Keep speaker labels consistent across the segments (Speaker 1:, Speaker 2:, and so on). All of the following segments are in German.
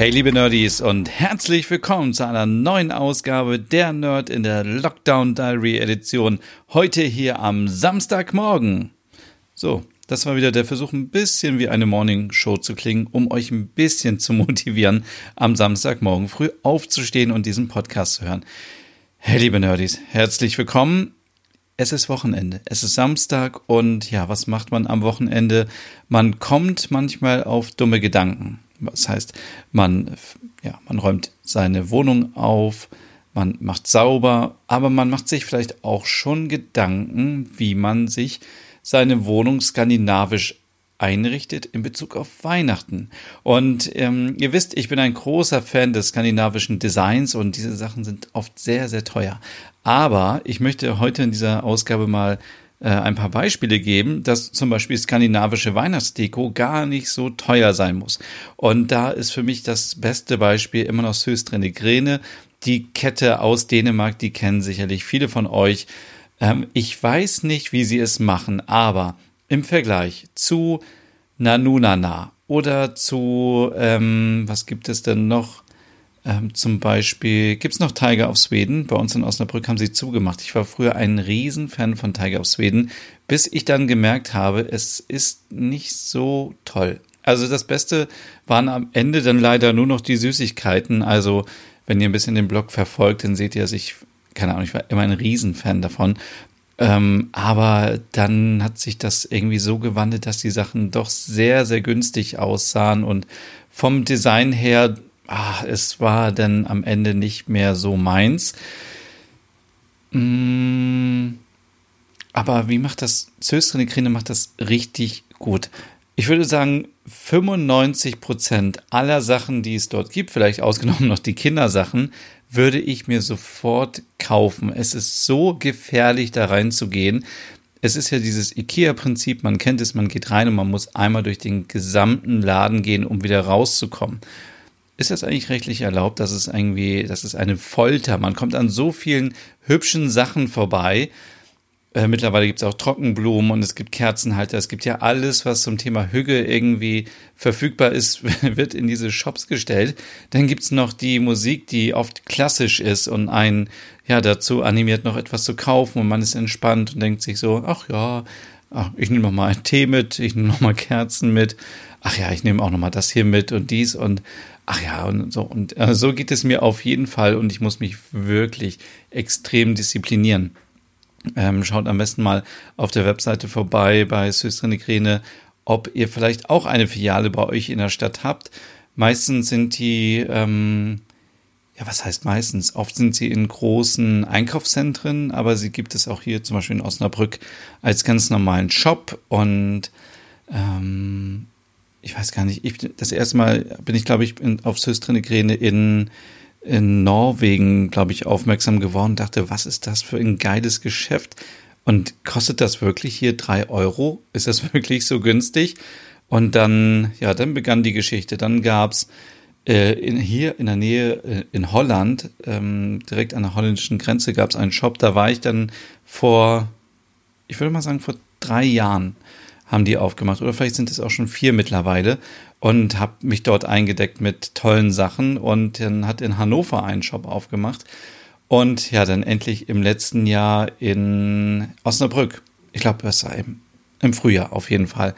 Speaker 1: Hey liebe Nerdies und herzlich willkommen zu einer neuen Ausgabe der Nerd in der Lockdown Diary Edition. Heute hier am Samstagmorgen. So, das war wieder der Versuch, ein bisschen wie eine Morning Show zu klingen, um euch ein bisschen zu motivieren, am Samstagmorgen früh aufzustehen und diesen Podcast zu hören. Hey liebe Nerdies, herzlich willkommen. Es ist Wochenende, es ist Samstag und ja, was macht man am Wochenende? Man kommt manchmal auf dumme Gedanken. Das heißt, man, ja, man räumt seine Wohnung auf, man macht sauber, aber man macht sich vielleicht auch schon Gedanken, wie man sich seine Wohnung skandinavisch einrichtet in Bezug auf Weihnachten. Und ähm, ihr wisst, ich bin ein großer Fan des skandinavischen Designs und diese Sachen sind oft sehr, sehr teuer. Aber ich möchte heute in dieser Ausgabe mal ein paar Beispiele geben, dass zum Beispiel skandinavische Weihnachtsdeko gar nicht so teuer sein muss. Und da ist für mich das beste Beispiel immer noch Söstrene Grene, die Kette aus Dänemark, die kennen sicherlich viele von euch. Ähm, ich weiß nicht, wie sie es machen, aber im Vergleich zu Nanunana oder zu, ähm, was gibt es denn noch? Ähm, zum Beispiel gibt es noch Tiger of Sweden. Bei uns in Osnabrück haben sie zugemacht. Ich war früher ein Riesenfan von Tiger of Sweden, bis ich dann gemerkt habe, es ist nicht so toll. Also das Beste waren am Ende dann leider nur noch die Süßigkeiten. Also wenn ihr ein bisschen den Blog verfolgt, dann seht ihr, dass ich, keine Ahnung, ich war immer ein Riesenfan davon. Ähm, aber dann hat sich das irgendwie so gewandelt, dass die Sachen doch sehr, sehr günstig aussahen und vom Design her ach, es war dann am Ende nicht mehr so meins. Mm, aber wie macht das, Söstrine Krine macht das richtig gut. Ich würde sagen, 95 Prozent aller Sachen, die es dort gibt, vielleicht ausgenommen noch die Kindersachen, würde ich mir sofort kaufen. Es ist so gefährlich, da reinzugehen. Es ist ja dieses IKEA-Prinzip, man kennt es, man geht rein und man muss einmal durch den gesamten Laden gehen, um wieder rauszukommen ist das eigentlich rechtlich erlaubt? Das ist irgendwie, das ist eine Folter. Man kommt an so vielen hübschen Sachen vorbei. Äh, mittlerweile gibt es auch Trockenblumen und es gibt Kerzenhalter. Es gibt ja alles, was zum Thema Hüge irgendwie verfügbar ist, wird in diese Shops gestellt. Dann gibt es noch die Musik, die oft klassisch ist und einen ja dazu animiert, noch etwas zu kaufen und man ist entspannt und denkt sich so, ach ja, ach, ich nehme noch mal einen Tee mit, ich nehme noch mal Kerzen mit. Ach ja, ich nehme auch noch mal das hier mit und dies und Ach ja, und so. Und äh, so geht es mir auf jeden Fall und ich muss mich wirklich extrem disziplinieren. Ähm, schaut am besten mal auf der Webseite vorbei bei Krene, ob ihr vielleicht auch eine Filiale bei euch in der Stadt habt. Meistens sind die, ähm, ja, was heißt meistens? Oft sind sie in großen Einkaufszentren, aber sie gibt es auch hier zum Beispiel in Osnabrück als ganz normalen Shop und ähm, ich weiß gar nicht, ich, das erste Mal bin ich, glaube ich, in, auf Söstrine in, in Norwegen, glaube ich, aufmerksam geworden, dachte, was ist das für ein geiles Geschäft? Und kostet das wirklich hier drei Euro? Ist das wirklich so günstig? Und dann, ja, dann begann die Geschichte. Dann gab's äh, in, hier in der Nähe äh, in Holland, ähm, direkt an der holländischen Grenze, gab's einen Shop. Da war ich dann vor, ich würde mal sagen, vor drei Jahren haben die aufgemacht. Oder vielleicht sind es auch schon vier mittlerweile. Und habe mich dort eingedeckt mit tollen Sachen. Und dann hat in Hannover einen Shop aufgemacht. Und ja, dann endlich im letzten Jahr in Osnabrück. Ich glaube, das war im, im Frühjahr auf jeden Fall.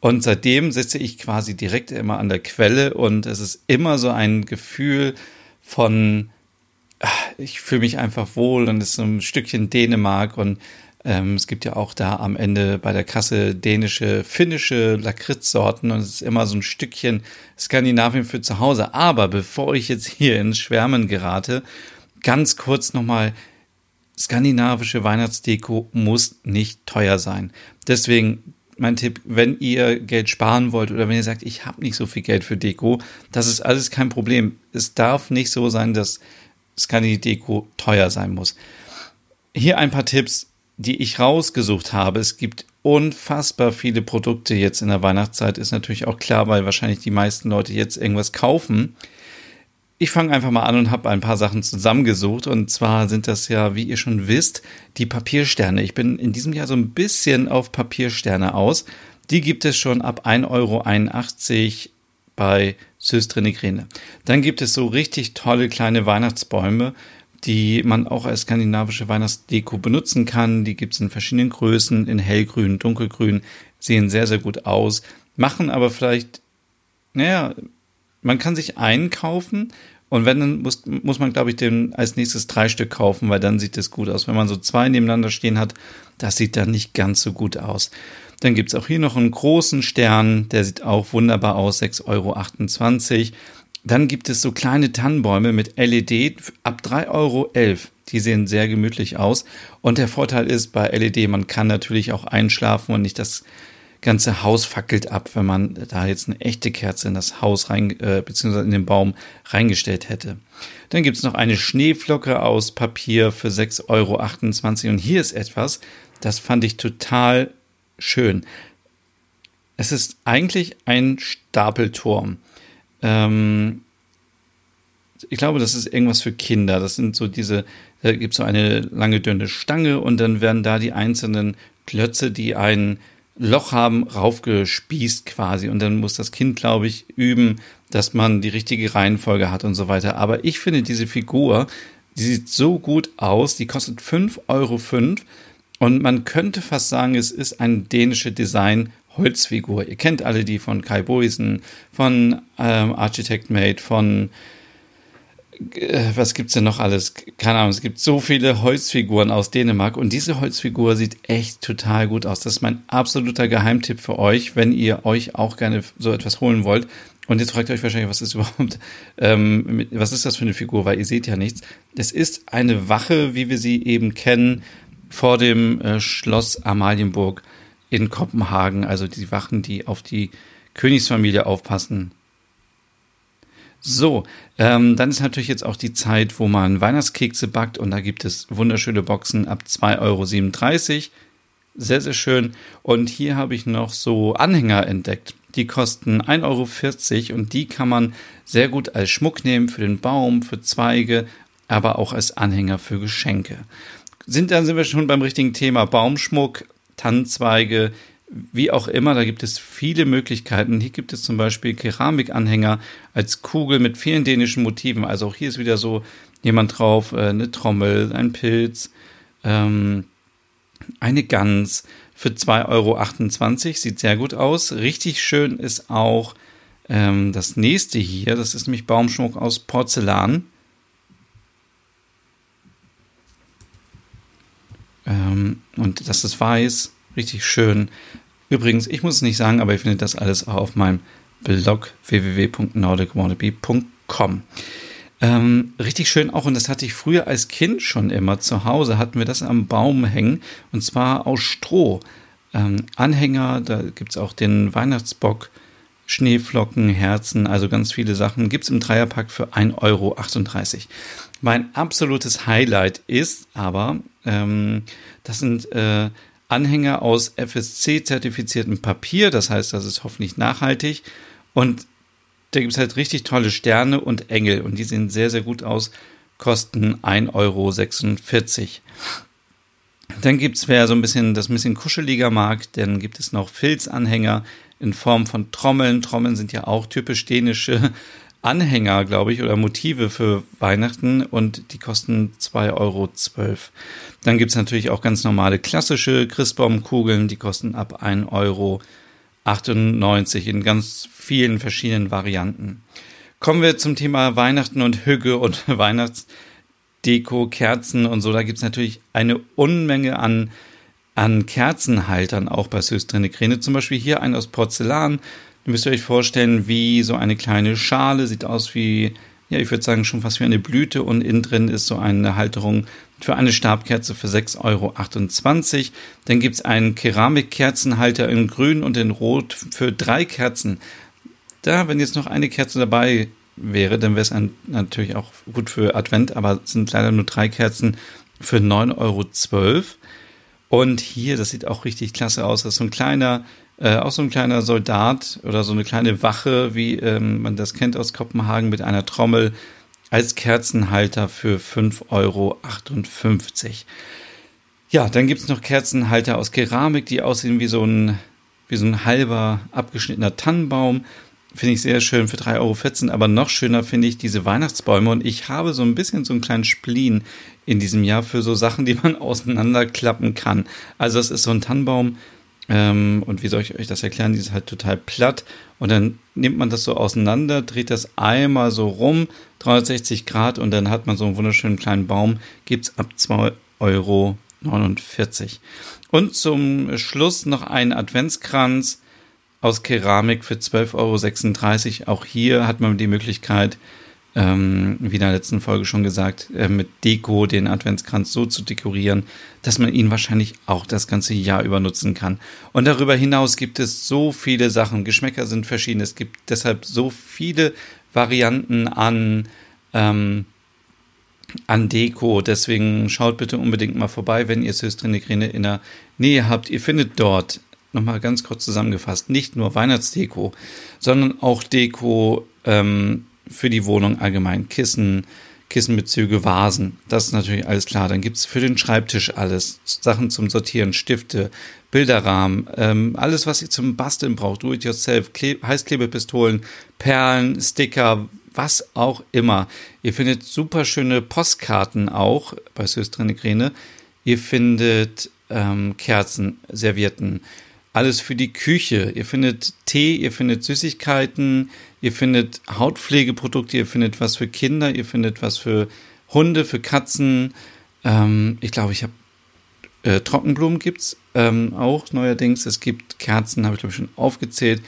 Speaker 1: Und seitdem sitze ich quasi direkt immer an der Quelle und es ist immer so ein Gefühl von, ah, ich fühle mich einfach wohl und es ist so ein Stückchen Dänemark und ähm, es gibt ja auch da am Ende bei der Kasse dänische, finnische Lakritzsorten und es ist immer so ein Stückchen Skandinavien für zu Hause. Aber bevor ich jetzt hier ins Schwärmen gerate, ganz kurz nochmal, skandinavische Weihnachtsdeko muss nicht teuer sein. Deswegen mein Tipp, wenn ihr Geld sparen wollt oder wenn ihr sagt, ich habe nicht so viel Geld für Deko, das ist alles kein Problem. Es darf nicht so sein, dass Scandi Deko teuer sein muss. Hier ein paar Tipps, die ich rausgesucht habe. Es gibt unfassbar viele Produkte jetzt in der Weihnachtszeit, ist natürlich auch klar, weil wahrscheinlich die meisten Leute jetzt irgendwas kaufen. Ich fange einfach mal an und habe ein paar Sachen zusammengesucht. Und zwar sind das ja, wie ihr schon wisst, die Papiersterne. Ich bin in diesem Jahr so ein bisschen auf Papiersterne aus. Die gibt es schon ab 1,81 Euro bei Söstrine Dann gibt es so richtig tolle kleine Weihnachtsbäume, die man auch als skandinavische Weihnachtsdeko benutzen kann. Die gibt es in verschiedenen Größen, in hellgrün, dunkelgrün, sehen sehr, sehr gut aus, machen aber vielleicht, naja, man kann sich einen kaufen und wenn, dann muss, muss man, glaube ich, den als nächstes drei Stück kaufen, weil dann sieht es gut aus. Wenn man so zwei nebeneinander stehen hat, das sieht dann nicht ganz so gut aus. Dann gibt es auch hier noch einen großen Stern, der sieht auch wunderbar aus, 6,28 Euro. Dann gibt es so kleine Tannenbäume mit LED ab 3,11 Euro. Die sehen sehr gemütlich aus. Und der Vorteil ist bei LED, man kann natürlich auch einschlafen und nicht das ganze Haus fackelt ab, wenn man da jetzt eine echte Kerze in das Haus rein, äh, beziehungsweise in den Baum reingestellt hätte. Dann gibt es noch eine Schneeflocke aus Papier für 6,28 Euro. Und hier ist etwas, das fand ich total schön. Es ist eigentlich ein Stapelturm. Ähm, ich glaube, das ist irgendwas für Kinder. Das sind so diese, da gibt es so eine lange dünne Stange und dann werden da die einzelnen Klötze, die ein Loch haben, raufgespießt quasi. Und dann muss das Kind, glaube ich, üben, dass man die richtige Reihenfolge hat und so weiter. Aber ich finde diese Figur, die sieht so gut aus, die kostet 5,05 Euro. Und man könnte fast sagen, es ist ein dänische Design Holzfigur. Ihr kennt alle die von Kai Boisen, von ähm, Architect Made, von äh, was gibt's denn noch alles? Keine Ahnung, es gibt so viele Holzfiguren aus Dänemark und diese Holzfigur sieht echt total gut aus. Das ist mein absoluter Geheimtipp für euch, wenn ihr euch auch gerne so etwas holen wollt. Und jetzt fragt ihr euch wahrscheinlich, was ist überhaupt, ähm, was ist das für eine Figur, weil ihr seht ja nichts. Es ist eine Wache, wie wir sie eben kennen, vor dem äh, Schloss Amalienburg in Kopenhagen. Also die Wachen, die auf die Königsfamilie aufpassen. So, ähm, dann ist natürlich jetzt auch die Zeit, wo man Weihnachtskekse backt und da gibt es wunderschöne Boxen ab 2,37 Euro. Sehr, sehr schön. Und hier habe ich noch so Anhänger entdeckt. Die kosten 1,40 Euro und die kann man sehr gut als Schmuck nehmen für den Baum, für Zweige, aber auch als Anhänger für Geschenke sind, dann sind wir schon beim richtigen Thema. Baumschmuck, Tannenzweige, wie auch immer, da gibt es viele Möglichkeiten. Hier gibt es zum Beispiel Keramikanhänger als Kugel mit vielen dänischen Motiven. Also auch hier ist wieder so jemand drauf, äh, eine Trommel, ein Pilz, ähm, eine Gans für 2,28 Euro. Sieht sehr gut aus. Richtig schön ist auch ähm, das nächste hier. Das ist nämlich Baumschmuck aus Porzellan. Ähm, und das ist weiß, richtig schön. Übrigens, ich muss es nicht sagen, aber ihr findet das alles auch auf meinem Blog www.nordicwannabe.com. Ähm, richtig schön auch, und das hatte ich früher als Kind schon immer zu Hause, hatten wir das am Baum hängen, und zwar aus Stroh. Ähm, Anhänger, da gibt es auch den Weihnachtsbock, Schneeflocken, Herzen, also ganz viele Sachen. Gibt es im Dreierpack für 1,38 Euro. Mein absolutes Highlight ist aber, ähm, das sind äh, Anhänger aus FSC-zertifiziertem Papier, das heißt, das ist hoffentlich nachhaltig. Und da gibt es halt richtig tolle Sterne und Engel und die sehen sehr, sehr gut aus, kosten 1,46 Euro. Dann gibt es, wer so ein bisschen das ein bisschen kuscheliger mag, dann gibt es noch Filzanhänger in Form von Trommeln. Trommeln sind ja auch typisch dänische Anhänger, glaube ich, oder Motive für Weihnachten und die kosten 2,12 Euro. Dann gibt es natürlich auch ganz normale klassische Christbaumkugeln, die kosten ab 1,98 Euro in ganz vielen verschiedenen Varianten. Kommen wir zum Thema Weihnachten und Hüge und Weihnachtsdeko, Kerzen und so. Da gibt es natürlich eine Unmenge an, an Kerzenhaltern auch bei Söstrine Kräne. Zum Beispiel hier ein aus Porzellan Ihr müsst euch vorstellen, wie so eine kleine Schale, sieht aus wie ja, ich würde sagen, schon fast wie eine Blüte und innen drin ist so eine Halterung für eine Stabkerze für 6,28 Euro. Dann gibt es einen Keramikkerzenhalter in grün und in rot für drei Kerzen. Da, wenn jetzt noch eine Kerze dabei wäre, dann wäre es natürlich auch gut für Advent, aber es sind leider nur drei Kerzen für 9,12 Euro. Und hier, das sieht auch richtig klasse aus, das ist so ein kleiner äh, auch so ein kleiner Soldat oder so eine kleine Wache, wie ähm, man das kennt aus Kopenhagen, mit einer Trommel als Kerzenhalter für 5,58 Euro. Ja, dann gibt es noch Kerzenhalter aus Keramik, die aussehen wie so ein, wie so ein halber abgeschnittener Tannenbaum. Finde ich sehr schön für 3,14 Euro. Aber noch schöner finde ich diese Weihnachtsbäume. Und ich habe so ein bisschen so einen kleinen Spleen in diesem Jahr für so Sachen, die man auseinanderklappen kann. Also es ist so ein Tannenbaum, ähm, und wie soll ich euch das erklären? Die ist halt total platt. Und dann nimmt man das so auseinander, dreht das einmal so rum, 360 Grad, und dann hat man so einen wunderschönen kleinen Baum. Gibt es ab 2,49 Euro. Und zum Schluss noch ein Adventskranz aus Keramik für 12,36 Euro. Auch hier hat man die Möglichkeit, ähm, wie in der letzten Folge schon gesagt, äh, mit Deko den Adventskranz so zu dekorieren, dass man ihn wahrscheinlich auch das ganze Jahr über nutzen kann. Und darüber hinaus gibt es so viele Sachen. Geschmäcker sind verschieden. Es gibt deshalb so viele Varianten an, ähm, an Deko. Deswegen schaut bitte unbedingt mal vorbei, wenn ihr Söstrine in der Nähe habt. Ihr findet dort nochmal ganz kurz zusammengefasst, nicht nur Weihnachtsdeko, sondern auch Deko ähm, für die Wohnung allgemein. Kissen, Kissenbezüge, Vasen. Das ist natürlich alles klar. Dann gibt es für den Schreibtisch alles. Sachen zum Sortieren, Stifte, Bilderrahmen, ähm, alles, was ihr zum Basteln braucht. Do it yourself, Kle Heißklebepistolen, Perlen, Sticker, was auch immer. Ihr findet super schöne Postkarten auch bei Söstrine Gräne. Ihr findet ähm, Kerzen, Servietten, alles für die Küche. Ihr findet Tee, ihr findet Süßigkeiten, ihr findet Hautpflegeprodukte, ihr findet was für Kinder, ihr findet was für Hunde, für Katzen. Ähm, ich glaube, ich habe äh, Trockenblumen gibt's ähm, auch neuerdings. Es gibt Kerzen, habe ich glaube ich schon aufgezählt.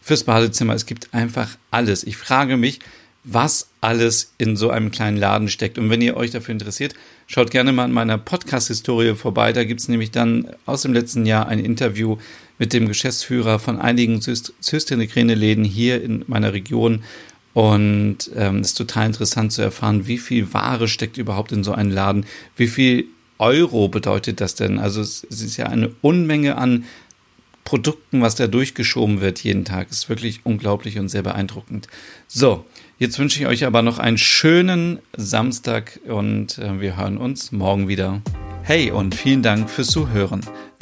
Speaker 1: Fürs Badezimmer. Es gibt einfach alles. Ich frage mich, was alles in so einem kleinen Laden steckt. Und wenn ihr euch dafür interessiert, schaut gerne mal in meiner Podcast-Historie vorbei. Da gibt es nämlich dann aus dem letzten Jahr ein Interview mit dem Geschäftsführer von einigen Cysteine-Läden hier in meiner Region. Und ähm, es ist total interessant zu erfahren, wie viel Ware steckt überhaupt in so einen Laden, wie viel Euro bedeutet das denn? Also es ist ja eine Unmenge an Produkten, was da durchgeschoben wird jeden Tag. Ist wirklich unglaublich und sehr beeindruckend. So, jetzt wünsche ich euch aber noch einen schönen Samstag und äh, wir hören uns morgen wieder. Hey und vielen Dank fürs Zuhören.